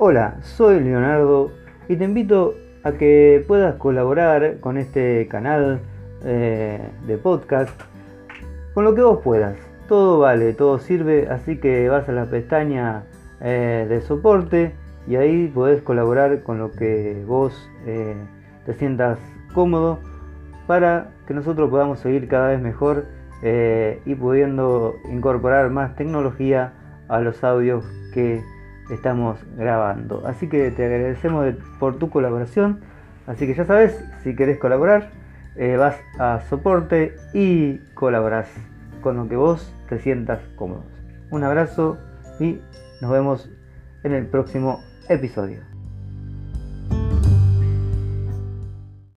Hola, soy Leonardo y te invito a que puedas colaborar con este canal eh, de podcast con lo que vos puedas. Todo vale, todo sirve, así que vas a la pestaña eh, de soporte y ahí podés colaborar con lo que vos eh, te sientas cómodo para que nosotros podamos seguir cada vez mejor y pudiendo incorporar más tecnología a los audios que estamos grabando. Así que te agradecemos por tu colaboración. Así que ya sabes, si querés colaborar, eh, vas a soporte y colaborás con lo que vos te sientas cómodo. Un abrazo y nos vemos en el próximo episodio.